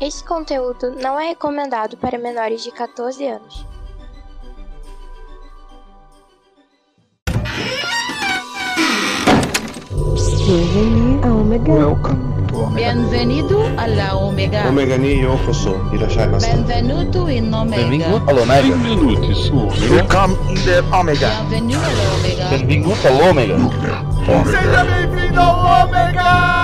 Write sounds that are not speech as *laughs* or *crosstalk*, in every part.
Este conteúdo não é recomendado para menores de 14 anos. Welcome to Omega. Bienvenido alla Omega. Omega ni yokoso. Irashaimasu. Benvenuto in Omega. Benvingut all'Omega. Benvenuti su Omega. Welcome in the Omega. Bienvenido alla Omega. Benvingut all'Omega. Seja bem-vindo ao Omega!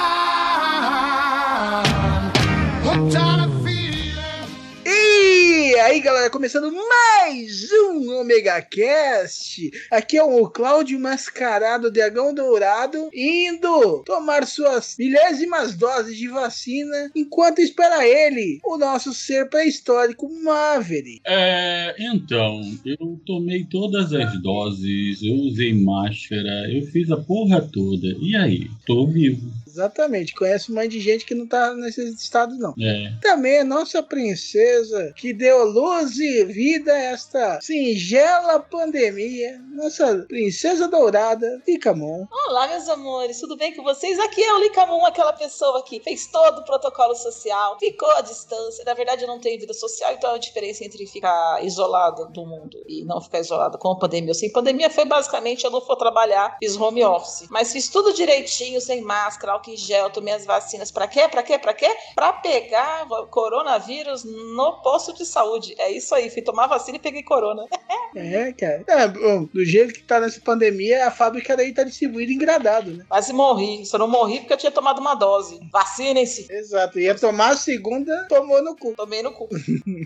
E aí, galera, começando mais um Omega Cast. Aqui é o Cláudio Mascarado Dragão Dourado indo tomar suas milésimas doses de vacina enquanto espera ele, o nosso ser pré-histórico Maverick. É, então, eu tomei todas as doses, eu usei máscara, eu fiz a porra toda. E aí? Tô vivo. Exatamente, conhece um monte de gente que não tá nesse estado, não. É. Também a nossa princesa que deu luz e vida a esta singela pandemia, nossa princesa dourada, Icamon. Olá, meus amores, tudo bem com vocês? Aqui é o Licamon, aquela pessoa que fez todo o protocolo social, ficou à distância. Na verdade, eu não tenho vida social, então a diferença entre ficar isolado do mundo e não ficar isolado com a pandemia. Sem pandemia foi basicamente eu não for trabalhar, fiz home office. Mas fiz tudo direitinho, sem máscara, álcool em gel, tomei as vacinas. Pra quê? Pra quê? Pra quê? Pra pegar coronavírus no posto de saúde. É isso aí, fui tomar vacina e peguei corona. *laughs* É, cara. É, bom, do jeito que tá nessa pandemia, a fábrica daí tá distribuída em gradado, né? Quase morri. Só não morri porque eu tinha tomado uma dose. Vacinem-se. Exato. Ia tomar a segunda, tomou no cu. Tomei no cu.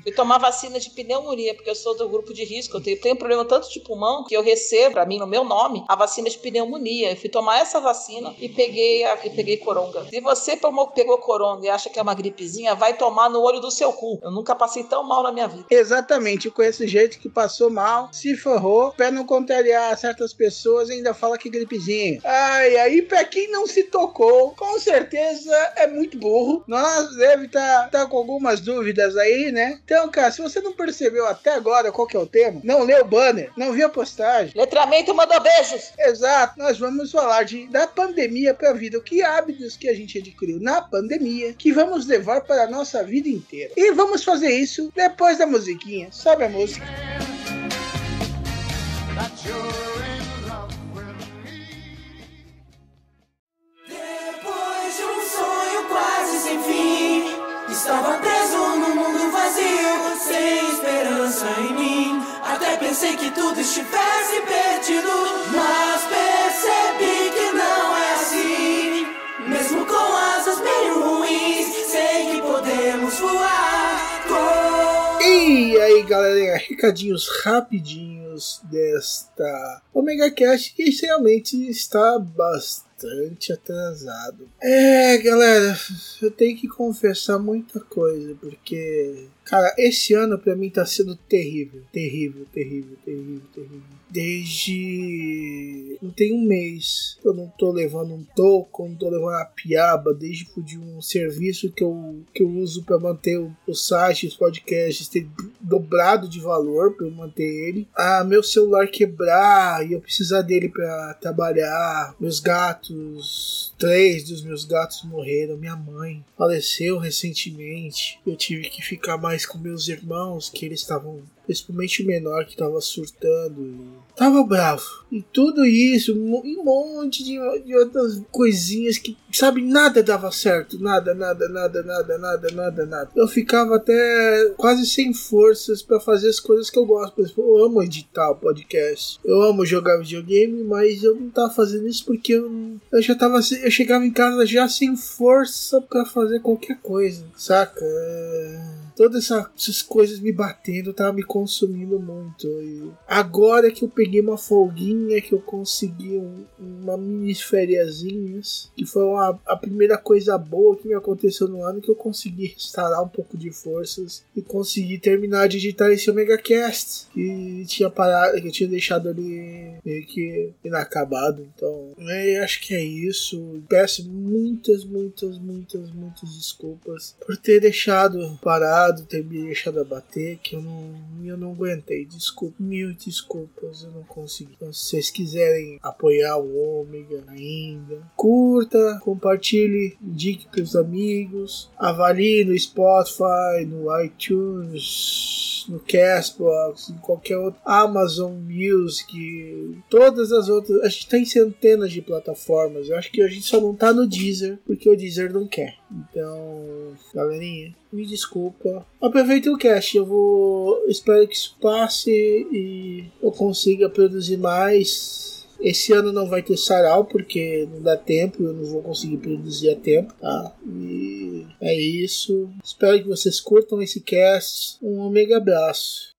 Fui tomar vacina de pneumonia, porque eu sou do grupo de risco. Eu tenho, tenho problema tanto de pulmão que eu recebo, pra mim, no meu nome, a vacina de pneumonia. Eu fui tomar essa vacina e peguei, a, e peguei coronga. Se você tomou, pegou coronga e acha que é uma gripezinha, vai tomar no olho do seu cu. Eu nunca passei tão mal na minha vida. Exatamente. Eu conheço gente que passou mal, se ferrou, pra não contrariar certas pessoas, ainda fala que gripezinha. Ai, aí pra quem não se tocou, com certeza é muito burro. Nós deve estar tá, tá com algumas dúvidas aí, né? Então, cara, se você não percebeu até agora qual que é o tema, não leu o banner, não viu a postagem. Letramento mandou beijos. Exato. Nós vamos falar de da pandemia pra vida, o que hábitos que a gente adquiriu na pandemia que vamos levar para a nossa vida inteira. E vamos fazer isso depois da musiquinha. Sobe a música. Depois de um sonho quase sem fim, estava preso num mundo vazio, sem esperança em mim. Até pensei que tudo estivesse perdido, mas galera, recadinhos rapidinhos desta Omega Cash que realmente está bastante atrasado. É, galera, eu tenho que confessar muita coisa, porque, cara, esse ano pra mim tá sendo terrível, terrível, terrível, terrível, terrível. Desde. Não tem um mês eu não tô levando um toco, não tô levando a piaba, desde de um serviço que eu, que eu uso para manter o, o site, os podcasts, ter dobrado de valor para eu manter ele. Ah, meu celular quebrar e eu precisar dele para trabalhar. Meus gatos, três dos meus gatos morreram. Minha mãe faleceu recentemente. Eu tive que ficar mais com meus irmãos, que eles estavam principalmente o menor que estava surtando. tava bravo. E tudo isso, um monte de, de outras coisinhas que, sabe, nada dava certo. Nada, nada, nada, nada, nada, nada, nada. Eu ficava até quase sem forças pra fazer as coisas que eu gosto. Por exemplo, eu amo editar o podcast. Eu amo jogar videogame, mas eu não tava fazendo isso porque eu, eu já tava. Eu chegava em casa já sem força pra fazer qualquer coisa, saca? É, Todas essa- essas coisas me batendo tava me consumindo muito. E agora que eu peguei uma folguinha, que eu consegui um- uma mini fériasinhas, que foi uma- a primeira coisa boa que me aconteceu no ano, que eu consegui restaurar um pouco de forças e consegui terminar de editar esse Omega Cast, que tinha parado, que eu tinha deixado ali meio que inacabado. Então, é, acho que é isso. Peço muitas, muitas, muitas, muitas desculpas por ter deixado parado, ter me deixado abater, que eu não, eu não aguentei. Desculpa, mil desculpas, eu não consegui. Então, se vocês quiserem apoiar o Ômega ainda, curta, compartilhe, indique para os amigos, avalie no Spotify, no iTunes, no Castbox, em qualquer outro, Amazon Music, todas as outras. A gente tem centenas de plataformas. Eu acho que a gente só não tá no Deezer porque o Deezer não quer. Então, galerinha, me desculpa. Aproveita o cast, eu vou. Espero que isso passe e eu consiga produzir mais. Esse ano não vai ter sarau porque não dá tempo, eu não vou conseguir produzir a tempo, tá? E é isso. Espero que vocês curtam esse cast. Um omega abraço.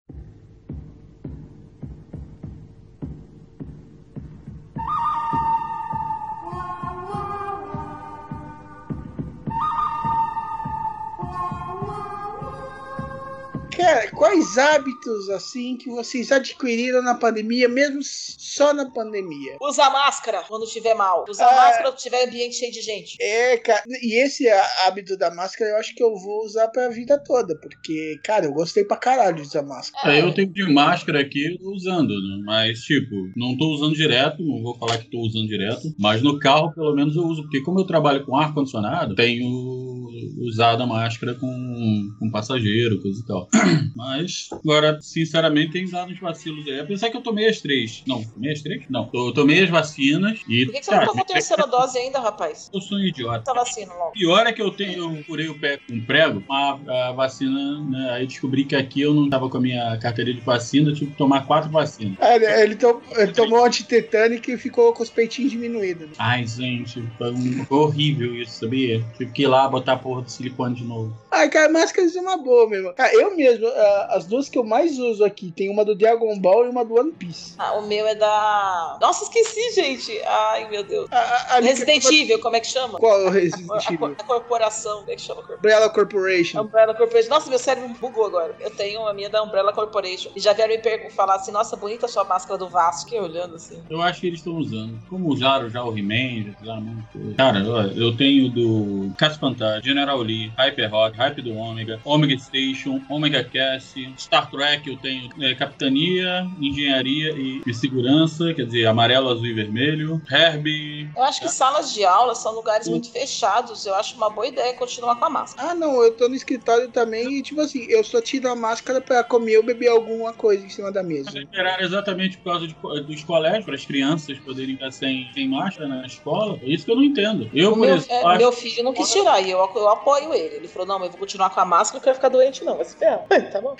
Cara, quais hábitos assim que vocês adquiriram na pandemia, mesmo só na pandemia? Usa máscara quando tiver mal. Usa Ah. máscara quando tiver ambiente cheio de gente. É, cara, e esse há- hábito da máscara eu acho que eu vou usar pra vida toda, porque, cara, eu gostei pra caralho de usar máscara. É, eu tenho de máscara aqui eu tô usando, né? mas tipo, não tô usando direto, não vou falar que tô usando direto, mas no carro pelo menos eu uso, porque como eu trabalho com ar-condicionado, tenho usado a máscara com, com passageiro, coisa e tal. *clears throat* Mas, agora, sinceramente, tem dado uns vacilos aí. Apesar que eu tomei as três. Não, tomei as três? Não, eu tomei as vacinas e. Por que, que você não tomou a terceira dose ainda, rapaz? Eu sou um idiota. Essa vacina logo. Pior é que eu tenho, eu furei o pé com um prego, a, a vacina, né? Aí descobri que aqui eu não tava com a minha carteira de vacina, eu tive que tomar quatro vacinas. É, ele, ele to- ele tomou antitetânico e ficou com os peitinhos diminuídos. Ai, gente, foi, um- foi horrível isso, sabia? Tive que ir lá botar a porra do silicone de novo. Ai, cara, máscaras é uma boa mesmo. Cara, eu mesmo, ah, as duas que eu mais uso aqui, tem uma do Dragon Ball e uma do One Piece. Ah, o meu é da. Nossa, esqueci, gente. Ai, meu Deus. a- Resident Evil, como é que chama? Qual é o Resident A, Evil? a corporação, como é que chama? Umbrella Corporation. Umbrella Corporation. Nossa, meu cérebro bugou agora. Eu tenho a minha da Umbrella Corporation. E já vieram me falar assim: nossa, bonita a sua máscara do Vasco. Fiquei olhando assim. Eu acho que eles estão usando. Como usaram já o He-Man, já usaram muita coisa. Cara, olha, eu tenho do Caso Fantasma, General Lee, Hyper Rock, Hype do Ômega, Omega Station, Omega Cast, Star Trek, eu tenho é, Capitania, Engenharia e, e Segurança, quer dizer, amarelo, azul e vermelho, Herbie. Eu acho que salas de aula são lugares muito fechados. Eu acho uma boa ideia continuar com a máscara. Ah, não, eu tô no escritório também e, tipo assim, eu só tiro a máscara pra comer ou beber alguma coisa em cima da mesa. Liberaram exatamente por causa de dos colégios, para as crianças poderem estar sem, sem máscara na escola. É isso que eu não entendo. Eu, O por meu, exemplo, é, meu filho não quis tirar e eu, eu apoio ele. Ele falou: não, mas eu vou continuar com a máscara, eu quero ficar doente, não. Vai se ferrar. *laughs* tá bom.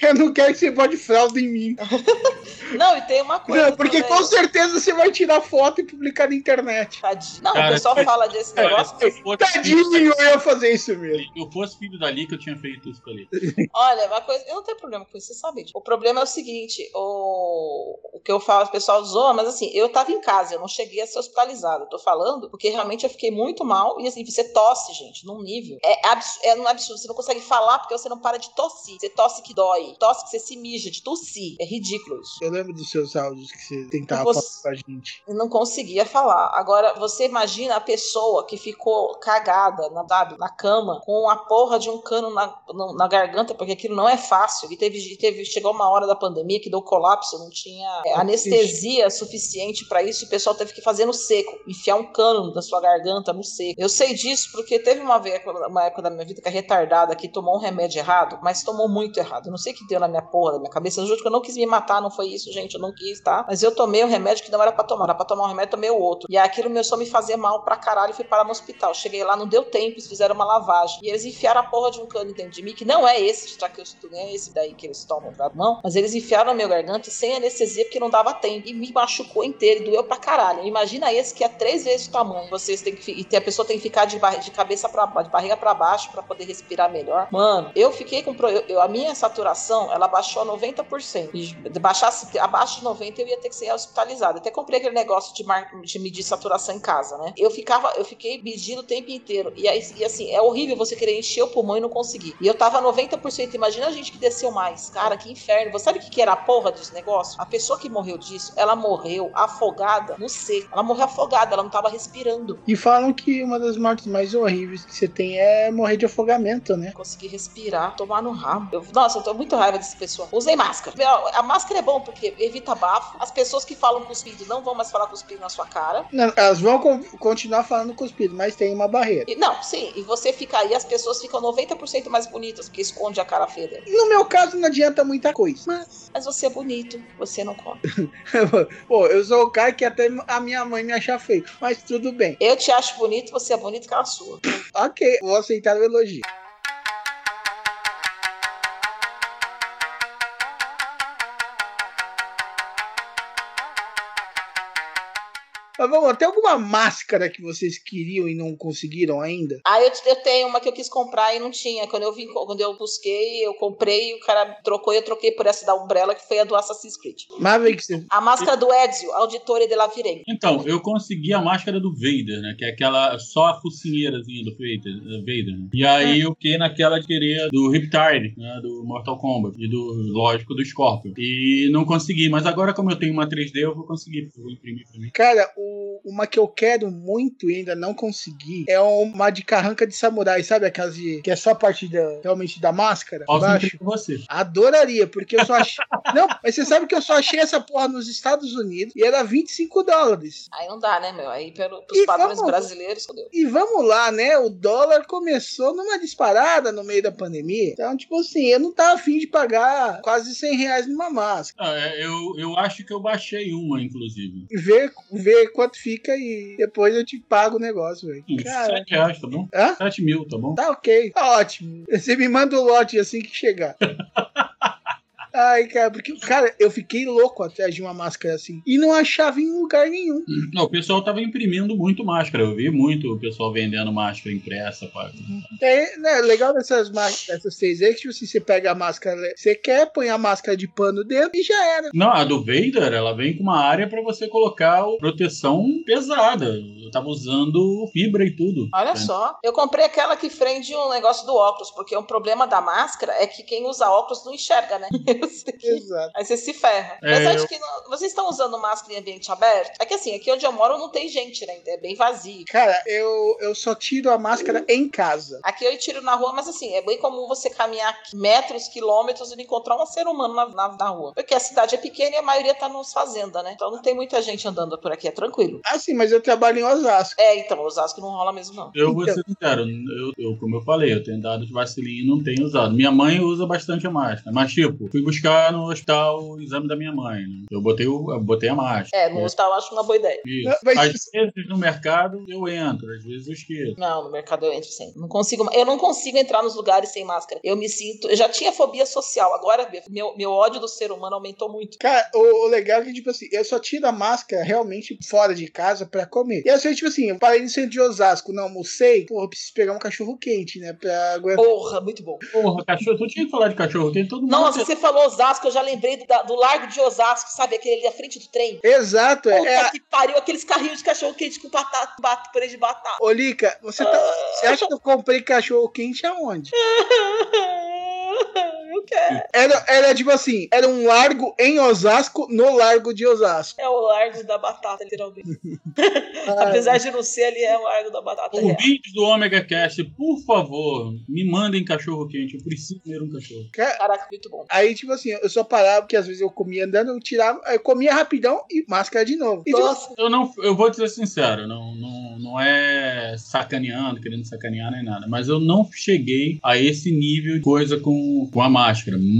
eu não quero que você bote fralda em mim. *laughs* Não, e tem uma coisa. Não, porque também. com certeza você vai tirar foto e publicar na internet. Tadinho. Não, Cara, o pessoal fala desse Olha, negócio. se eu fosse Tadinho, filho eu ia fazer isso mesmo. Se eu fosse filho da Lica, eu tinha feito isso com a Lica. *laughs* Olha, uma coisa, eu não tenho problema com isso, você sabe. O problema é o seguinte: o, o que eu falo, o pessoal zoa, mas assim, eu tava em casa, eu não cheguei a ser hospitalizada. Eu tô falando porque realmente eu fiquei muito mal. E assim, você tosse, gente, num nível. É, abs- é um absurdo. Você não consegue falar porque você não para de tossir. Você tosse que dói, tosse que você se mija, de tossir. É ridículo isso. Eu lembro dos seus áudios que você tentava falar com a gente. Eu não conseguia falar. Agora, você imagina a pessoa que ficou cagada na, sabe, na cama com a porra de um cano na, no- na garganta, porque aquilo não é fácil. E teve, teve, chegou uma hora da pandemia que deu colapso, não tinha é, anestesia suficiente pra isso, e o pessoal teve que fazer no seco, enfiar um cano na sua garganta no seco. Eu sei disso porque teve uma, uma, vez, uma época da minha vida que a retardada aqui tomou um remédio errado, mas tomou muito errado. Eu não sei o que deu na minha porra, na minha cabeça. Eu juro que eu não quis me matar, não foi isso, gente. Eu não quis, tá? Mas eu tomei um remédio que não era pra tomar. Era pra tomar um remédio, tomei o outro. E aquilo começou a me fazer mal pra caralho e fui parar no hospital. Cheguei lá, não deu tempo, eles fizeram uma lavagem. E eles enfiaram a porra de um cano dentro de mim, que não é esse de traqueostomy, não é esse daí que eles tomam pra mão. Mas eles enfiaram na minha garganta sem anestesia, porque não dava tempo. E me machucou inteiro, doeu pra caralho. Imagina esse que é três vezes o tamanho. Vocês têm que. E a pessoa tem que ficar de, de cabeça pra de barriga pra baixo pra poder respirar melhor. Mano, eu fiquei com. Eu, eu, a minha saturação, ela baixou a 90%. E de baixasse abaixo de 90%, eu ia ter que ser hospitalizada. Até comprei aquele negócio de, mar... de medir saturação em casa, né? Eu ficava, eu fiquei medindo o tempo inteiro. E, aí, e assim, é horrível você querer encher o pulmão e não conseguir. E eu tava 90%. Imagina a gente que desceu mais. Cara, que inferno. Você sabe o que, que era a porra desse negócio? A pessoa que morreu disso, ela morreu afogada no seco. Ela morreu afogada, ela não tava respirando. E falam que uma das mortes mais horríveis que você tem é morrer de afogamento, né? Conseguir respirar, tomar no rabo. Eu, nossa, eu tô muito raiva desse pessoal. Usem máscara. A máscara é bom porque evita bafo. As pessoas que falam cuspido não vão mais falar cuspido na sua cara. Não, elas vão con- continuar falando cuspido, mas tem uma barreira. E- não, sim. E você fica aí, as pessoas ficam 90% mais bonitas, porque esconde a cara feia. No meu caso, não adianta muita coisa. Mas, Mas você é bonito, você não come. *laughs* pô, eu sou o cara que até a minha mãe me acha feio. Mas tudo bem. Eu te acho bonito, você é bonito com a sua. Ok, vou aceitar o elogio. Mas vamos lá, tem alguma máscara que vocês queriam e não conseguiram ainda? Ah, eu, eu tenho uma que eu quis comprar e não tinha. Quando eu vim, quando eu busquei, eu comprei, o cara trocou e eu troquei por essa da Umbrella, que foi a do Assassin's Creed. Mavericks, A máscara do Ezio, Auditore de la Virenque. Então, eu consegui a máscara do Vader, né? Que é aquela só a focinheirazinha do Vader, eh, Vader né? E aí eu fiquei naquela de querer do Riptide, né? Do Mortal Kombat. E do, lógico, do Scorpion. E não consegui, mas agora, como eu tenho uma 3D, eu vou conseguir. Eu vou imprimir pra mim. Cara, o- uma que eu quero muito e ainda não consegui é uma de carranca de samurai, sabe? Aquelas de, que é só a parte da, realmente da máscara. Posso você. Adoraria, porque eu só achei. *laughs* não, mas você sabe que eu só achei essa porra nos Estados Unidos e era 25 dólares. Aí não dá, né, meu? Aí pelo, pros E padrões vamos- brasileiros, fodeu. E vamos lá, né? O dólar começou numa disparada no meio da pandemia. Então, tipo assim, eu não tava afim de pagar quase 100 reais numa máscara. Ah, é, eu, eu acho que eu baixei uma, inclusive. E ver, ver quanto fica e depois eu te pago o negócio, velho. Uns Cara, 7 reais, tá bom? Hã? 7 mil, tá bom? Tá ok, tá ótimo. Você me manda o lote assim que chegar. *laughs* Ai, cara, porque, cara, eu fiquei louco atrás de uma máscara assim. E não achava em lugar nenhum. Não, o pessoal tava imprimindo muito máscara. Eu vi muito o pessoal vendendo máscara impressa. Pá. É, né, legal dessas máscaras, dessas 3D, que tipo assim, você pega a máscara, você quer, põe a máscara de pano dentro e já era. Não, a do Vader, ela vem com uma área pra você colocar o- proteção pesada. Eu tava usando fibra e tudo. Olha É. só. Eu comprei aquela que prende o negócio do óculos, porque um problema da máscara é que quem usa óculos não enxerga, né? *laughs* *laughs* Exato. Aí você se ferra. É, Mas acho eu- que não- vocês estão usando máscara em ambiente aberto? É que assim, aqui onde eu moro não tem gente, né? É bem vazio. Cara, eu, eu só tiro a máscara em casa. Aqui eu tiro na rua, mas assim, é bem comum você caminhar metros, quilômetros e não encontrar um ser humano na, na, na rua. Porque a cidade é pequena e a maioria tá nos fazendas, né? Então não tem muita gente andando por aqui, é tranquilo. Ah, sim, mas eu trabalho em Osasco. É, então, Osasco não rola mesmo, não. Eu vou Então. ser sincero, eu, eu, como eu falei, eu tenho dado de vacilinha e não tenho usado. Minha mãe usa bastante a máscara, mas tipo, fui buscar no hospital o exame da minha mãe. Né? Eu, botei o, eu botei a máscara. É, no hospital eu acho uma boa ideia. Isso. Mas- Às vezes no mercado eu entro, às vezes eu esqueço. Não, no mercado eu entro sem. Não consigo, eu não consigo entrar nos lugares sem máscara. Eu me sinto. Eu já tinha fobia social, agora meu, meu ódio do ser humano aumentou muito. Cara, o, o legal é que, tipo assim, eu só tiro a máscara realmente fora de casa pra comer. E assim, tipo assim, eu parei no centro de Osasco, não almocei, pô, eu preciso pegar um cachorro quente, né? Pra aguentar. Porra, muito bom. Porra, cachorro, tu tinha que falar de cachorro, tem todo mundo. Nossa, você falou Osasco, eu já lembrei do, do Largo de Osasco, sabe? Aquele ali à frente do trem. Exato, é. Puta é que pariu, aqueles carrinhos de cachorro quente com batata, bat, purê de batata. Ô, Lica, você, tá, você acha que eu comprei cachorro quente aonde? *laughs* Eu quero. Era, era tipo assim, era um largo em Osasco, no largo de Osasco. É o Largo da Batata, literalmente. *laughs* *laughs* Apesar de não ser ali, é o Largo da Batata. Ouvintes do Omega Cast, por favor, me mandem cachorro quente. Eu preciso comer um cachorro. ca- Caraca, muito bom. Aí, tipo assim, eu só parava, porque às vezes eu comia andando, eu tirava, eu comia rapidão e máscara de novo. E, tipo, Nossa, Eu não, eu vou dizer sincero, não, não, não é sacaneando, querendo sacanear nem nada. Mas eu não cheguei a esse nível de coisa com, com a máscara.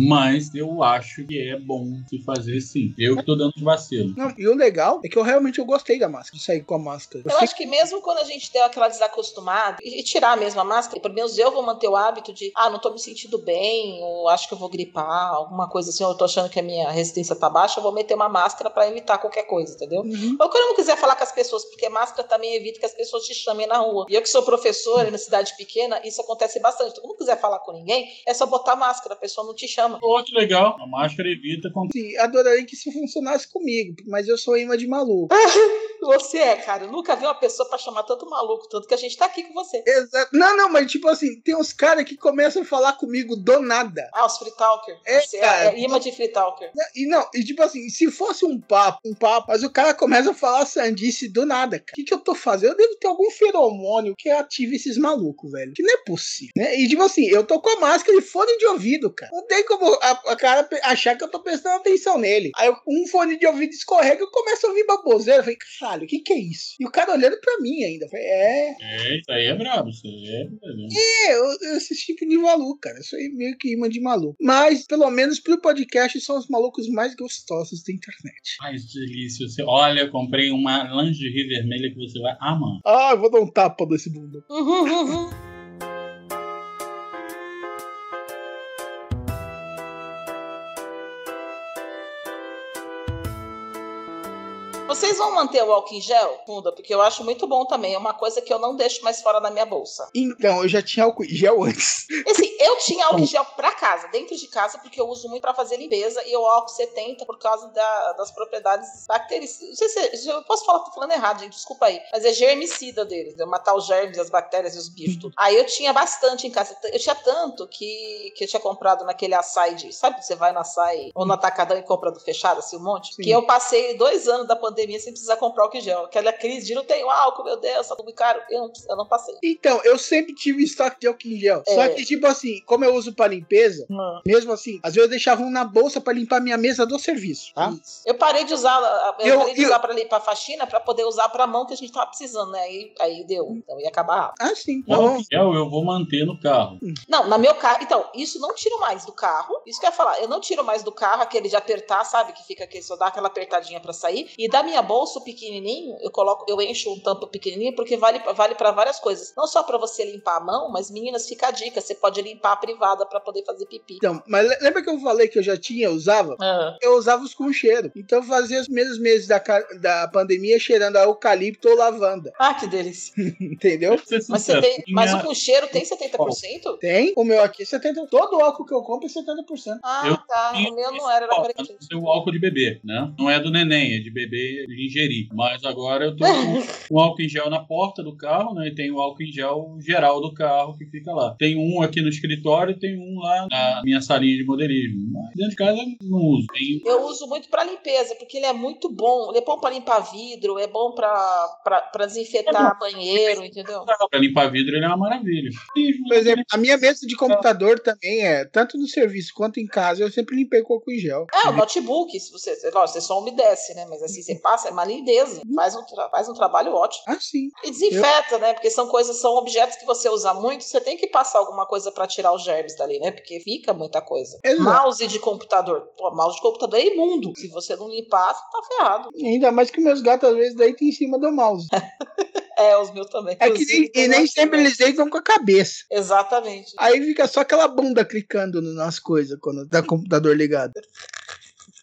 Mas eu acho que é bom se fazer sim. Eu que tô dando de vacilo. Não, e o legal é que eu realmente eu gostei da máscara, de sair com a máscara. Eu acho que mesmo quando a gente deu aquela desacostumada e tirar mesmo a máscara, pelo menos eu vou manter o hábito de, ah, não tô me sentindo bem, ou acho que eu vou gripar, alguma coisa assim, ou eu tô achando que a minha resistência tá baixa, eu vou meter uma máscara pra evitar qualquer coisa, entendeu? Ou quando eu não quiser falar com as pessoas, porque máscara também evita que as pessoas te chamem na rua. E eu que sou professora na cidade pequena, isso acontece bastante. Então, quando não quiser falar com ninguém, é só botar máscara, a pessoa não te chama. Outro legal, a máscara evita quando Sim, adoraria que isso funcionasse comigo, mas eu sou imã de maluco. *laughs* Você é, cara. Eu nunca vi uma pessoa pra chamar tanto maluco, tanto que a gente tá aqui com você. Exato. Não, não, mas tipo assim, tem uns caras que começam a falar comigo do nada. Ah, os free talker. É, Você cara. é, é imã de free talker. E não, e tipo assim, se fosse um papo, um papo, mas o cara começa a falar sandice do nada, cara. O que, que eu tô fazendo? Eu devo ter algum feromônio que ative esses malucos, velho. Que não é possível, né? E tipo assim, eu tô com a máscara e fone de ouvido, cara. Não tem como a, a cara achar que eu tô prestando atenção nele. Aí eu- um fone de ouvido escorrega e eu começo a ouvir baboseira. Eu falei, caralho, o que que é isso? E o cara olhando pra mim ainda. Eu falei, é, É, isso aí é brabo, isso aí é brabo. é, eu, esse tipo de maluco, cara. Eu sou meio que imã de maluco. Mas, pelo menos pro podcast, são os malucos mais gostosos da internet. Ai, que delícia. Você, olha, eu comprei uma lingerie vermelha que você vai amar. Ah, eu vou dar um tapa nesse bunda. *laughs* Vocês vão manter o álcool em gel, Funda? Porque eu acho muito bom também. É uma coisa que eu não deixo mais fora da minha bolsa. Então, eu já tinha álcool em gel *laughs* antes. Assim, eu tinha álcool em gel pra casa, dentro de casa, porque eu uso muito pra fazer limpeza e o álcool 70 por causa da- das propriedades bactericidas. Não sei se se eu posso falar, tô falando errado, gente, desculpa aí. Mas é germicida deles, de matar os germes, as bactérias e os bichos, tudo. Aí eu tinha bastante em casa. Eu tinha tanto que, que eu tinha comprado naquele açaí de. Sabe você vai no açaí ou no atacadão e compra do fechado, assim, um monte? Sim. Que eu passei dois anos da pandemia sem precisar comprar álcool em gel. Aquela crise de não tenho álcool, meu Deus, tá tudo caro. Eu não, eu não passei. Então, eu sempre tive estoque de álcool em gel. Só É. que, tipo assim, como eu uso pra limpeza, Hum. mesmo assim, às vezes eu deixava um na bolsa pra limpar minha mesa do serviço, tá? Isso. Eu parei de usar, eu, Eu- parei de eu- usar pra limpar a faxina pra poder usar pra mão que a gente tava precisando, né? Aí, aí deu. Então ia acabar rápido. Ah, sim. O gel eu vou manter no carro. Não, na meu carro. Então, isso não tiro mais do carro. Isso que eu ia falar. Eu não tiro mais do carro aquele de apertar, sabe? Que fica aquele, só dá aquela apertadinha pra sair. E da minha bolsa, o pequenininho, eu coloco, eu encho um tampo pequenininho porque vale, vale para várias coisas. Não só pra você limpar a mão, mas meninas, fica a dica. Você pode limpar a privada pra poder fazer pipi. Então, mas le- lembra que eu falei que eu já tinha, usava? Ah. Eu usava os com cheiro. Então eu fazia os primeiros meses da, da pandemia cheirando a eucalipto ou lavanda. Ah, que delícia. *laughs* Entendeu? Mas você tem. Mas o com cheiro tem 70%? Tem. O meu aqui é 70%. Todo álcool que eu compro é 70%. Ah, Eu tá. O meu não era, era Ó, 40%. é o álcool de bebê, né? Não é do neném, é de bebê ingerir. Mas agora eu tô com o álcool em gel na porta do carro, né? E tem o álcool em gel geral do carro que fica lá. Tem um aqui no escritório e tem um lá na minha salinha de modelismo. Mas dentro de casa eu não uso. Tem Eu uso muito pra limpeza, porque ele é muito bom. Ele é bom pra limpar vidro, é bom pra desinfetar banheiro, entendeu? pra limpar vidro, ele é uma maravilha. Por exemplo, a minha mesa de computador também é, tanto no serviço quanto em casa, eu sempre limpei com álcool em gel. É, o notebook, se você, lógico, você só umedece, né? Mas assim, você passa, é uma lindeza. Faz um, faz um trabalho ótimo. Ah, sim. E desinfeta, né? Porque são coisas, são objetos que você usa muito, você tem que passar alguma coisa pra tirar os germes dali, né? Porque fica muita coisa. Exato. Mouse de computador. Pô, mouse de computador é imundo. Se você não limpar, você tá ferrado. Ainda mais que meus gatos às vezes deitam em cima do mouse. *laughs* É, os meus também. É que nem, e nem sempre eles deitam com a cabeça. Exatamente. Aí fica só aquela bunda clicando nas coisas quando tá o computador ligado. *laughs*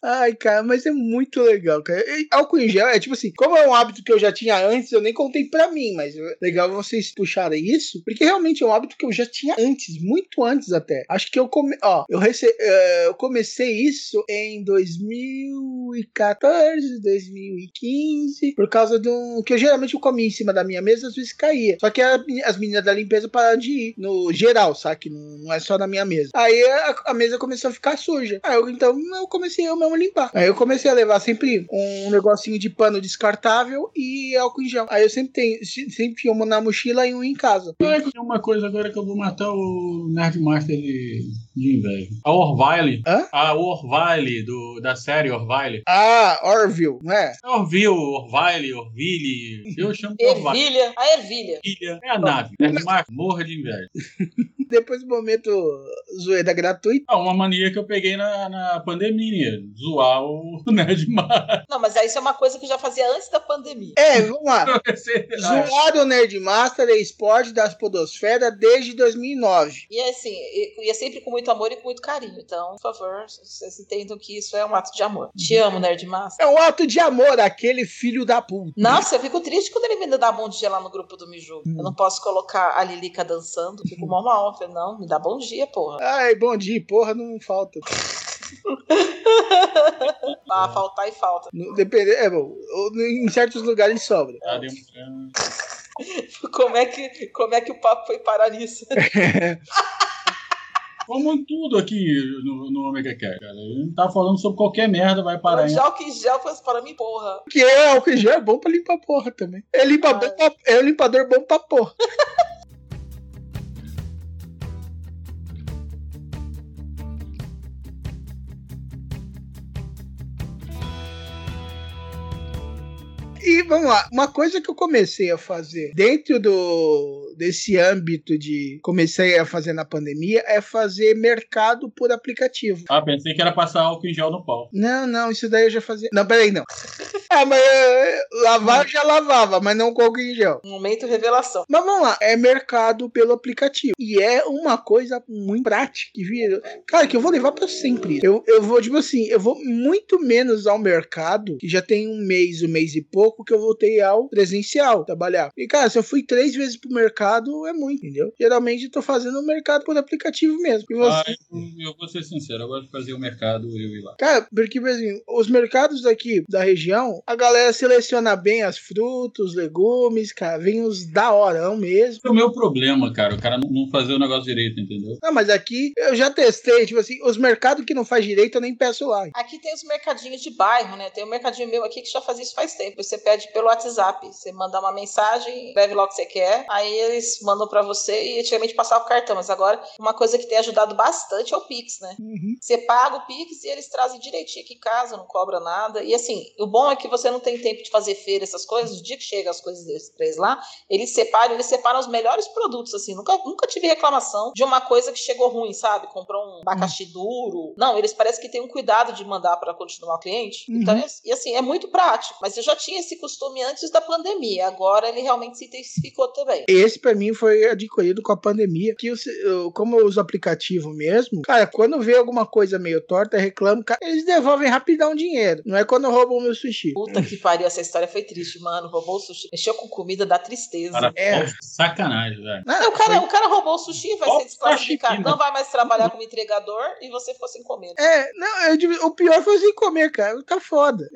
Ai, cara, mas é muito legal, cara. E álcool em gel é tipo assim, como é um hábito que eu já tinha antes, eu nem contei pra mim, mas é legal vocês puxarem isso, porque realmente é um hábito que eu já tinha antes, muito antes até. Acho que eu come, ó, eu, rece... eh, eu comecei isso em 2014, 2015, por causa do que eu geralmente eu comia em cima da minha mesa, às vezes caía. Só que as meninas da limpeza pararam de ir no geral, sabe? Não, não é só na minha mesa. Aí a, a mesa começou a ficar suja. Aí eu, então eu comecei eu limpar. Aí eu comecei a levar sempre um negocinho de pano descartável e álcool em gel. Aí eu sempre tenho, se- sempre uma na mochila e um em casa. Tem uma coisa agora que eu vou matar o Nerdmaster de de inveja. A Orville. Hã? A Orville, do, da série Orville. Ah, Orville, não é? Orville, Orville, Orville. Eu chamo de Orville. Ervilha, a ervilha. Ilha. É a nave. É demais. Morra de inveja. *laughs* Depois do momento zoeira gratuita. Ah, uma mania que eu peguei na, na pandemia. Zoar o *laughs* Nerd Mar. Não, mas aí isso é uma coisa que eu já fazia antes da pandemia. É, vamos lá. *laughs* Zoar o Nerdmaster é esporte das podosfera desde 2009. E assim, e, e é sempre com muito amor e com muito carinho. Então, por favor, vocês entendam que isso é um ato de amor. Te amo, Nerdmaster. É um ato de amor, aquele filho da puta. Nossa, eu fico triste quando ele me dá bom dia lá no grupo do Miju. Eu não posso colocar a Lilica dançando, fico mal mal. Falei, Não, me dá bom dia, porra. Ai, bom dia, porra, não falta. *laughs* Ah, faltar e falta. No- Depende, é bom, em certos lugares sobra. Tá demonstrando. *laughs* Como é que, como é que o papo foi parar nisso? *laughs* Como em tudo aqui no, no Omega Cat, cara. Ele tá falando sobre qualquer merda, vai parar. Já álcool em gel faz para mim, porra. Que é álcool em gel é bom pra limpar porra também. É, limpa bom pra- é um limpador bom pra porra. *laughs* E vamos lá, uma coisa que eu comecei a fazer dentro do desse âmbito de comecei a fazer na pandemia é fazer mercado por aplicativo. Ah, pensei que era passar álcool em gel no pau. Não, não, isso daí eu já fazia. Não, peraí, não. Ah, mas é, lavar já lavava, mas não com álcool em gel. Momento revelação. Mas vamos lá, é mercado pelo aplicativo. E é uma coisa muito prática que vira. Cara, que eu vou levar pra sempre. Eu, eu vou, tipo assim, eu vou muito menos ao mercado, que já tem um mês, um mês e pouco, que eu voltei ao presencial trabalhar. E, cara, se eu fui três vezes pro mercado, é muito, entendeu? Geralmente eu tô fazendo o mercado por aplicativo mesmo. E você. Ah, eu, eu vou ser sincero, eu gosto de fazer o mercado eu ir lá. Cara, porque assim, os mercados aqui da região, a galera seleciona bem as frutas, os legumes, cara, vem os da horão mesmo. É o meu problema, cara, o cara não, fazer o negócio direito, entendeu? Não, mas aqui eu já testei, tipo assim, os mercados que não faz direito eu nem peço lá. Aqui tem os mercadinhos de bairro, né? Tem um mercadinho meu aqui que já faz isso faz tempo. Você pede pelo WhatsApp. Você manda uma mensagem, escreve lá o que você quer. Aí eles mandam pra você e antigamente passava o cartão. Mas agora, uma coisa que tem ajudado bastante é o Pix, né? Você paga o Pix e eles trazem direitinho aqui em casa, não cobra nada. E assim, o bom é que você não tem tempo de fazer feira, essas coisas. O dia que chega as coisas desses três lá, eles separam, eles separam os melhores produtos, assim. Nunca, nunca tive reclamação de uma coisa que chegou ruim, sabe? Comprou um abacaxi duro. Não, eles parecem que têm um cuidado de mandar para continuar o cliente. Uhum. Então, é- e assim, é muito prático. Mas eu já tinha esse costume antes da pandemia. Agora ele realmente se intensificou também. Esse pra mim foi adquirido com a pandemia. Que eu, eu- como eu uso aplicativo mesmo, cara, quando vê alguma coisa meio torta, reclamo, cara, eles devolvem rapidão o dinheiro. Não é quando roubam o meu sushi. Puta que pariu, essa história foi triste, mano. Roubou o sushi. Mexeu com comida, dá tristeza. Cara, É. sacanagem, velho. Não, o, cara, o cara roubou o sushi, vai ser desclassificado. Não vai mais trabalhar como entregador e você ficou sem comer. É, não, eu digo, o pior foi sem comer, cara. Tá foda.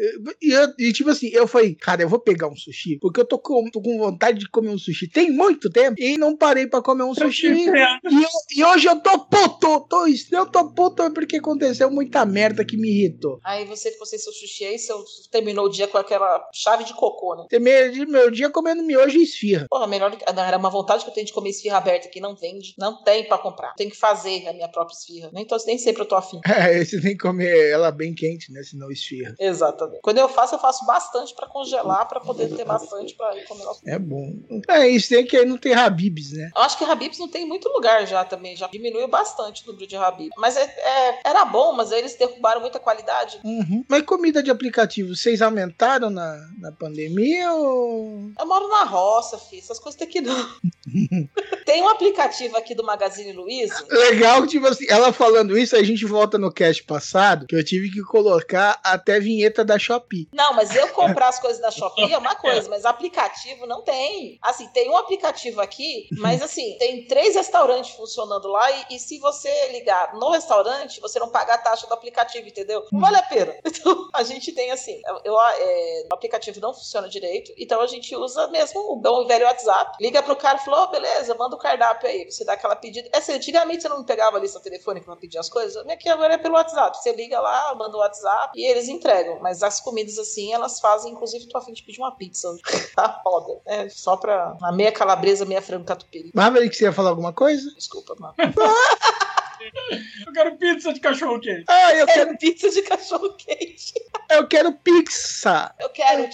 E, eu- e, tipo assim, eu falei, cara, eu vou pegar um sushi, porque eu tô com, tô com vontade de comer um sushi tem muito tempo e não parei pra comer um sushi. E, eu- e hoje eu tô puto, tô, eu tô puto porque aconteceu muita merda que me irritou. Aí você ficou sem seu sushi aí, você terminou dia com aquela chave de cocô, né? Terminei meu dia comendo miojo e esfirra. Porra, melhor. Não, era uma vontade que eu tenho de comer esfirra aberta que não vende. Não tem pra comprar. Tem que fazer a minha própria esfirra. Nem, tô, nem sempre eu tô afim. *laughs* É, você tem que comer ela bem quente, né? Senão esfirra. Exatamente. Quando eu faço, eu faço bastante pra congelar, pra poder ter bastante pra comer. É bom. É, isso tem que aí não tem Habibs, né? Eu acho que Habibs não tem muito lugar já também. Já diminuiu bastante o número de Habibs. Mas é, é- era bom, mas aí eles derrubaram muita qualidade. Uhum. Mas comida de aplicativo, vocês aumentaram na, na pandemia ou. Eu moro na roça, filho. Essas coisas tem que não. *laughs* tem um aplicativo aqui do Magazine Luiza. Legal, tipo assim, ela falando isso, a gente volta no cast passado, que eu tive que colocar até vinheta da Shopee. Não, mas eu comprar as coisas da Shopee é uma coisa, *laughs* mas aplicativo não tem. Assim, tem um aplicativo aqui, mas assim, tem três restaurantes funcionando lá e, e se você ligar no restaurante, você não paga a taxa do aplicativo, entendeu? Não vale a pena. *laughs* Então, a gente tem assim, eu, é, o aplicativo não funciona direito, então a gente usa mesmo o bom e velho WhatsApp. Liga pro cara e falou, "Ô, beleza, manda o cardápio aí. Você dá aquela pedida. É assim, antigamente você não pegava a lista telefônica pra pedir as coisas, aqui agora é pelo WhatsApp. Você liga lá, manda o WhatsApp e eles entregam. Mas as comidas assim, elas fazem, inclusive, tô a fim de pedir uma pizza. *laughs* Tá foda. É só pra uma meia calabresa, meia frango catupiry. Maverick, você ia falar alguma coisa? Desculpa, mano. *laughs* Eu quero pizza de cachorro quente. Ah, eu quero, pizza de cachorro quente. eu quero pizza. Eu quero.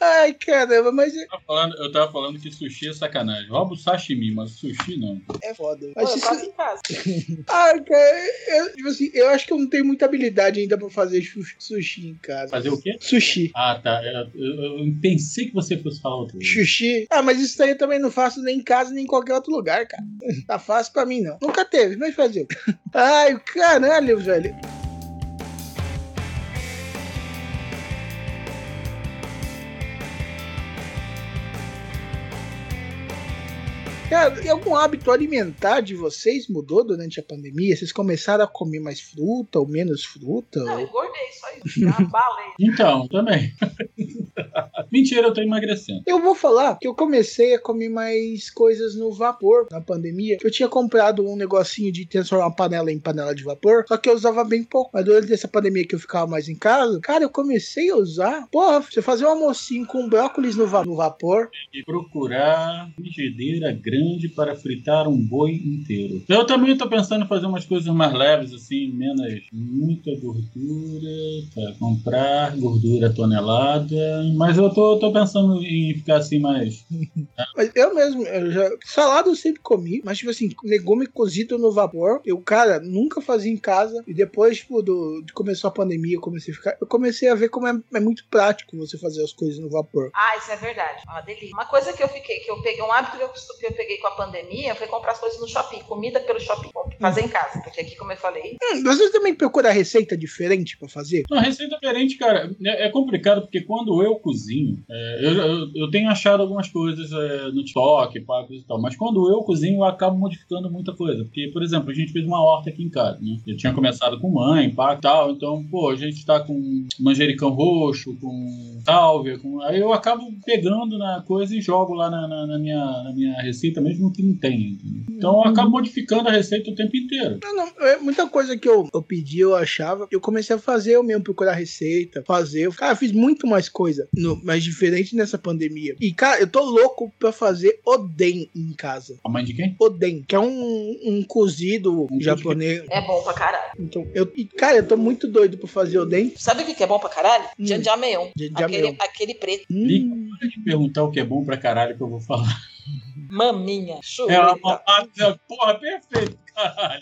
Ai, caramba, mas Eu tava falando, eu tava falando que sushi é sacanagem. Rouba o sashimi, mas sushi não. é foda. Pô, Mas eu isso- em casa. *laughs* Ai, cara, eu, tipo assim, eu acho que eu não tenho muita habilidade ainda pra fazer su- sushi em casa. Fazer o quê? Sushi. Ah, tá. Eu, eu- eu pensei que você fosse falar outra coisa. Sushi? Ah, mas isso daí eu também não faço nem em casa nem em qualquer outro lugar, cara. Tá fácil pra mim, não. Nunca teve, mas fazer. Ai, caralho, velho. Cara, e algum hábito alimentar de vocês mudou durante a pandemia? Vocês começaram a comer mais fruta ou menos fruta? Não, ou- eu engordei, só isso. *laughs* Balei. Então, também. *laughs* Mentira, eu tô emagrecendo. Eu vou falar que eu comecei a comer mais coisas no vapor na pandemia. Eu tinha comprado um negocinho de transformar panela em panela de vapor, só que eu usava bem pouco. Mas durante essa pandemia que eu ficava mais em casa, cara, eu comecei a usar. Porra, você fazer um almocinho com brócolis no, va- no vapor. E procurar frigideira grande para fritar um boi inteiro. Eu também tô pensando em fazer umas coisas mais leves, assim, menos muita gordura, para comprar gordura tonelada. Mas eu tô, tô pensando em ficar assim mais. *laughs* Mas eu mesmo, eu já, salada eu sempre comi, mas tipo assim, legume cozido no vapor, eu, cara, nunca fazia em casa. E depois, tipo, do, de começou a pandemia, eu comecei a ficar. Eu comecei a ver como é, é muito prático você fazer as coisas no vapor. Ah, isso é verdade. Uma delícia. Uma coisa que eu fiquei, que eu peguei, um hábito que eu, que eu peguei com a pandemia foi comprar as coisas no shopping, comida pelo shopping, fazer em casa. Porque aqui, como eu falei, Hum, vocês também procuram receita diferente pra fazer? Uma receita diferente, cara, é, é complicado porque quando eu cozinho, é, eu, eu, eu tenho achado algumas coisas é, no TikTok, coisa e tal, mas quando eu cozinho eu acabo modificando muita coisa. Porque, por exemplo, a gente fez uma horta aqui em casa, né? Eu tinha começado com mãe, pá, tal, então, pô, a gente tá com manjericão roxo, com sálvia, com... aí eu acabo pegando na coisa e jogo lá na, na- na minha, na minha receita, mesmo que não tenha. entendeu? Então eu acabo modificando a receita o tempo inteiro. Não, não, é muita coisa que eu, eu pedi, eu achava. Eu comecei a fazer eu mesmo, procurar receita, fazer. Cara, eu fiz muito mais coisa, no, mas diferente nessa pandemia. E, cara, eu tô louco pra fazer oden em casa. A mãe de quem? Oden, que é um, um cozido Um japonês. é bom pra caralho. Então, eu, e, cara, eu tô muito doido pra fazer oden. Sabe o que é bom pra caralho? Hum. Janjameon. Jajangmyeon. Aquele, aquele preto. Hum, Pode te perguntar o que é bom pra caralho que eu vou falar. *laughs* Maminha. É Chuleta. uma ah, porra, perfeito, caralho.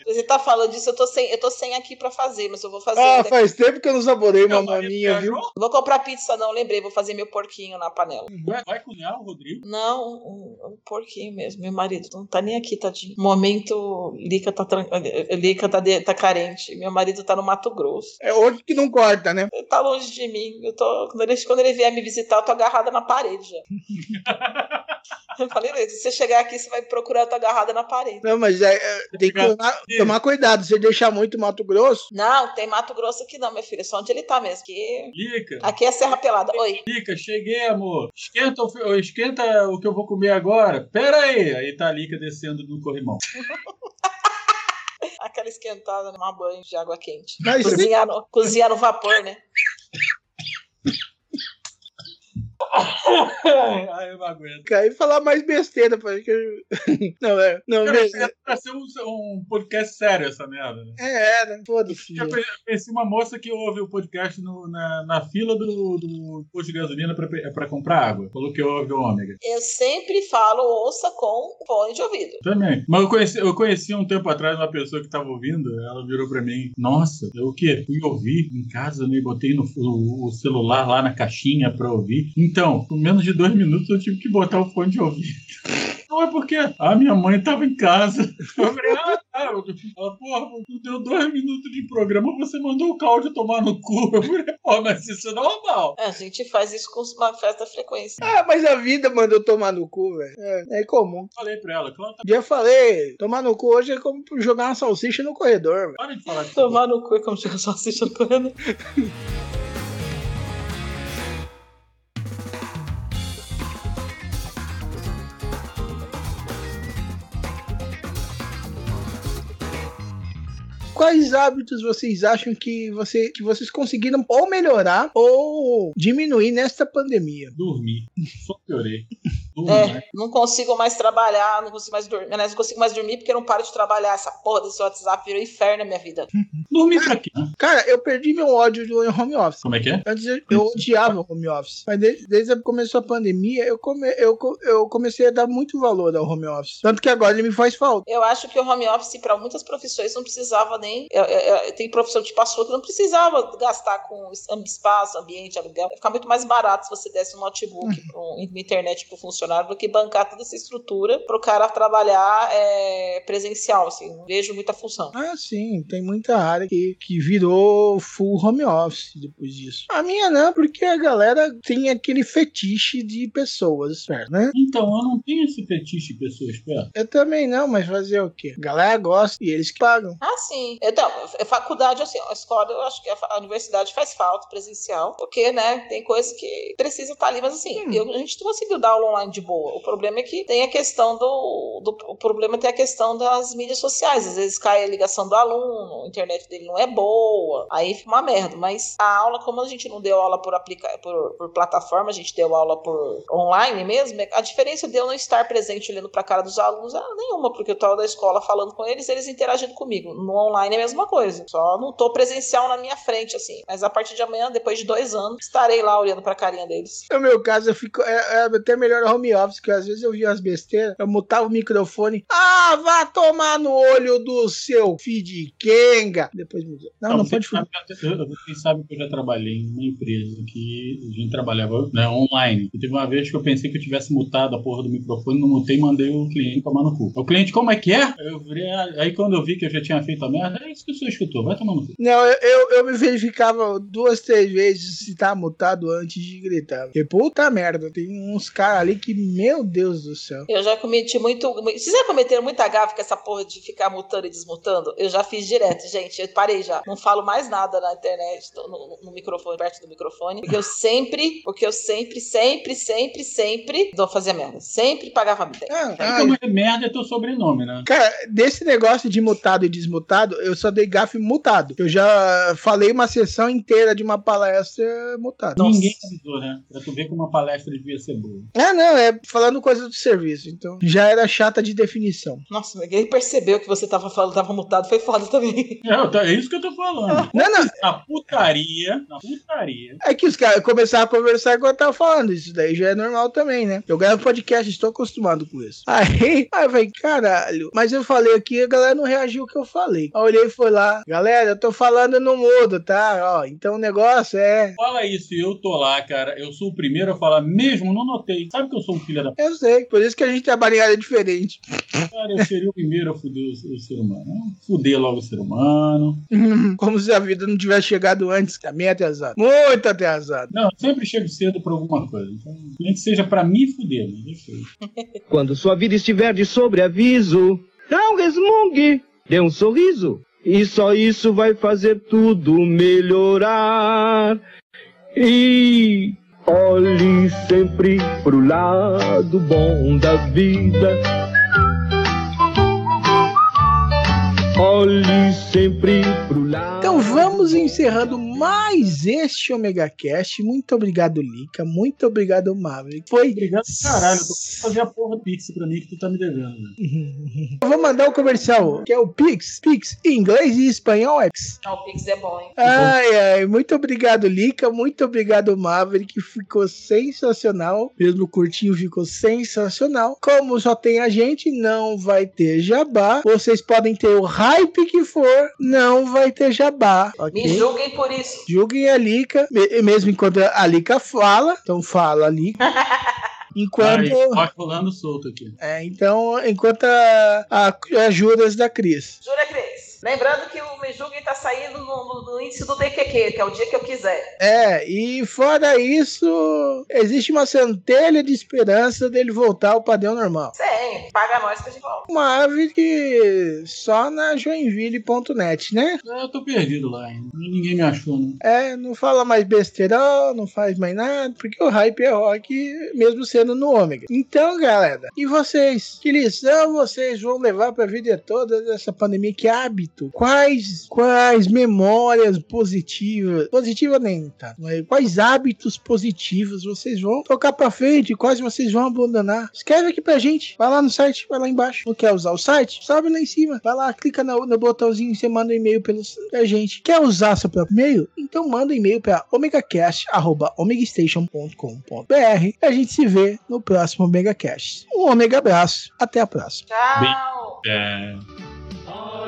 Você tá falando disso, eu tô sem, eu tô sem aqui pra fazer, mas eu vou fazer. Ah, faz tempo que eu não saborei uma maminha, viu? vou comprar pizza, não, lembrei, vou fazer meu porquinho na panela. Vai, vai cozinhar o Rodrigo? Não, um, um porquinho mesmo. Meu marido não tá nem aqui, tadinho. Momento, Lica tá, tran- Lica tá, de- tá carente. Meu marido tá no Mato Grosso. É outro que não corta, né? Ele tá longe de mim. Eu tô, quando, ele, quando ele vier me visitar, eu tô agarrada na parede já. *laughs* eu falei, "Leite, se você chegar aqui, você vai procurar, eu tô agarrada na parede. Não, mas é, é, tem que tomar, tomar cuidado. Se deixar muito Mato Grosso, Não, tem Mato Grosso aqui não, meu filho. É só onde ele tá mesmo. Que... Lica, Aqui é Serra Pelada. Oi. Lica, cheguei, amor. Esquenta o, esquenta o que eu vou comer agora. Pera aí. Aí tá a Lica descendo do corrimão. *laughs* Aquela esquentada, tomar banho de água quente. Mas- cozinhar, no, cozinhar no vapor, né? *laughs* Ai, eu não aguento. e falar mais besteira. Porque... eu- *laughs* Não, é. Não, Cara, beleza. era pra ser um, um podcast sério essa merda. né? É, era. Foda-se. Eu conhe- conheci uma moça que ouve o podcast no- na, na fila do, do posto de gasolina pra, pe- pra comprar água. Falou que ouve o ômega. Eu sempre falo ouça com fone de ouvido. Também. Mas eu conheci, eu conheci um tempo atrás uma pessoa que tava ouvindo, ela virou pra mim, nossa, eu o quê? Fui ouvir em casa, né? Botei no, o, o celular lá na caixinha pra ouvir. Então, por menos de dois minutos eu tive que botar o fone de ouvido. Não é porque a minha mãe tava em casa. Eu falei, ah, tá. Ela, porra, tu deu dois minutos de programa, você mandou o Cláudio tomar no cu. Eu falei, pô, mas isso é normal. A gente faz isso com uma certa frequência. Ah, mas a vida mandou tomar no cu, velho. É, é comum. Falei pra ela, Cláudio, tá Já falei, tomar no cu hoje é como jogar uma salsicha no corredor, velho. para de falar disso. Tomar no cu é como se eu só assistindo Quais hábitos vocês acham que, você, que vocês conseguiram ou melhorar ou diminuir nesta pandemia? Dormir. Só piorei. É, né? não consigo mais trabalhar, não consigo mais dormir. Não consigo mais dormir porque eu não paro de trabalhar. Essa porra desse WhatsApp virou inferno na minha vida. *laughs* Dormir pra quê? Cara, eu perdi meu ódio do home office. Como é que é? Antes eu, eu odiava o home office. Mas desde, desde que começou a pandemia, eu, come, eu, eu comecei a dar muito valor ao home office. Tanto que agora ele me faz falta. Eu acho que o home office, para muitas profissões, não precisava nem. é, é, é, tem profissão tipo a sua que não precisava gastar com es- espaço, ambiente, aluguel. Ia ficar muito mais barato se você desse um notebook, um, uma internet para o funcionário, do que bancar toda essa estrutura para o cara trabalhar é, presencial. Assim, não vejo muita função. Ah, sim, tem muita área que, que virou full home office depois disso. A minha não, porque a galera tem aquele fetiche de pessoas perto, né? Então, eu não tenho esse fetiche de pessoas perto. Eu também não, mas fazer o quê? A galera gosta e eles que pagam. Ah, sim. Então, faculdade, assim, a escola, eu acho que a, universidade faz falta presencial, porque, né, tem coisas que precisam estar ali, mas assim, eu- a gente conseguiu dar aula online de boa. O problema é que tem a questão do, do. O problema tem a questão das mídias sociais. Às vezes cai a ligação do aluno, a internet dele não é boa, aí fica uma merda. Mas a aula, como a gente não deu aula por, aplica por, por plataforma, a gente deu aula por online mesmo, a diferença de eu não estar presente olhando pra cara dos alunos é nenhuma, porque eu tava da escola falando com eles, eles interagindo comigo. No online é a mesma coisa. Só não tô presencial na minha frente, assim. Mas a partir de amanhã, depois de dois anos, estarei lá olhando pra carinha deles. No meu caso, eu fico. É, é até melhor office, porque às vezes eu via as besteiras, eu mutava o microfone. Ah, vá tomar no olho do seu feed Kenga. Depois muda. Não, não, você pode sabe, que eu- Vocês sabem que eu já trabalhei em uma empresa que a gente trabalhava né, online. E teve uma vez que eu pensei que eu tivesse mutado a porra do microfone, não mutei e mandei o cliente tomar no cu. O cliente, como é que é? Eu virei, aí quando eu vi que eu já tinha feito a merda, é isso que o senhor escutou, vai tomar no cu. Não, eu, eu, eu me verificava duas, três vezes se tá mutado antes de gritar. Porque puta merda, tem uns caras ali que, meu Deus do céu. Eu já cometi muito. Vocês já cometeram muita gafe com essa porra de ficar mutando e desmutando? Eu já fiz direto, gente. Eu parei já. Não falo mais nada na internet, no, no- microfone, perto do microfone. Porque eu sempre, porque eu sempre, sempre, sempre, sempre dou fazer merda. Sempre pagava merda. Ah, como é merda é teu sobrenome, né? Cara, desse negócio de mutado e desmutado, eu só dei gafe mutado. Eu já falei uma sessão inteira de uma palestra mutada. Ninguém avisou, né? Pra tu ver como uma palestra devia ser boa. Ah, não, é falando coisa do serviço, então já era chata de definição. Nossa, ninguém percebeu que você tava falando, tava mutado. Foi foda também. É, é isso que eu tô falando. *laughs* Não, não. Na putaria, na putaria. É que os caras começaram a conversar enquanto eu tava falando. Isso daí já é normal também, né? Eu gravo podcast, estou acostumado com isso. Aí, aí eu falei, caralho. Mas eu falei aqui, a galera não reagiu ao que eu falei. Aí eu olhei e foi lá. Galera, eu tô falando no mudo, tá? Ó, então o negócio é. Fala isso e eu tô lá, cara. Eu sou o primeiro a falar, mesmo, não notei. Sabe que eu sou um filho da. Eu sei, por isso que a gente trabalha em área diferente. Cara, eu seria o primeiro a fuder o, o ser humano. Fuder logo o ser humano. *laughs* Como se a vida não tivesse chegado antes. Também atrasado. Muito atrasado. Não, eu sempre chego cedo pra alguma coisa. Então, nem que seja pra me fuder, mas deixa eu. *laughs* Quando sua vida estiver de sobreaviso, não resmungue, dê um sorriso. E só isso vai fazer tudo melhorar. E olhe sempre pro lado bom da vida. Olhe sempre pro lado. Então vamos encerrando mais este Omega Cast. Muito obrigado, Lica. Muito obrigado, Maverick. Foi. Obrigado, caralho. Eu tô fazer a porra do Pix pra mim que tu tá me devendo. Né? Eu vou mandar o comercial, que é o Pix. Pix em inglês e espanhol é Pix. Ah, o Pix é bom, hein? Ai, ai, muito obrigado, Lica. Muito obrigado, Maverick. Ficou sensacional. Mesmo curtinho, ficou sensacional. Como só tem a gente, não vai ter jabá. Vocês podem ter o hype que for, não vai ter jabá. ok? Me julguem por isso. Julguem a Lica, me- mesmo enquanto a Lica fala. Então fala, Lica. *laughs* Enquanto. Ó, rolando solto aqui. É, então, enquanto a, a, a Juras da Cris. Jura, Cris? Lembrando que o Me Julguem tá saindo no, no- no índice do DQQ, que é o dia que eu quiser. É, e fora isso, existe uma centelha de esperança dele voltar ao padrão normal. Sim, paga nós que a gente volta. Uma ave que só na joinville.net, né? Eu tô perdido lá, hein? Ninguém me achou, né? É, não fala mais besteirão, não faz mais nada, porque o hype é rock, mesmo sendo no ômega. Então, galera, e vocês? Que lição vocês vão levar pra vida toda dessa pandemia? Que hábito quais, quais memórias positivas, positiva nem, tá? Quais hábitos positivos vocês vão tocar pra frente, quais vocês vão abandonar? Escreve aqui pra gente, vai lá no site, vai lá embaixo. Não quer usar o site? Sobe lá em cima, vai lá, clica no, no botãozinho e você manda um e-mail pelo, pra gente. Quer usar seu próprio e-mail? Então manda um e-mail pra omegacast.omegastation.com.br e a gente se vê no próximo OmegaCast. Um Omega abraço, até a próxima. Tchau. É,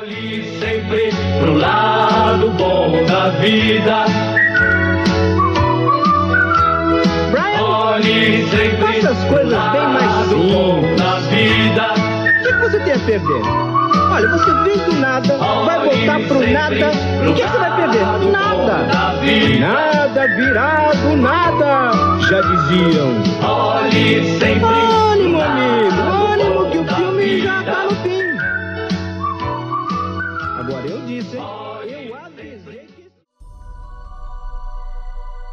Olhe sempre pro lado bom da vida. Olhe sempre Faça as coisas bem mais simples. da vida. O que que você tem a perder? Olha, você vem do nada, vai voltar pro nada. O que que você vai perder? Nada. Nada virá do nada. Já diziam. Olhe sempre. Ânimo, amigo.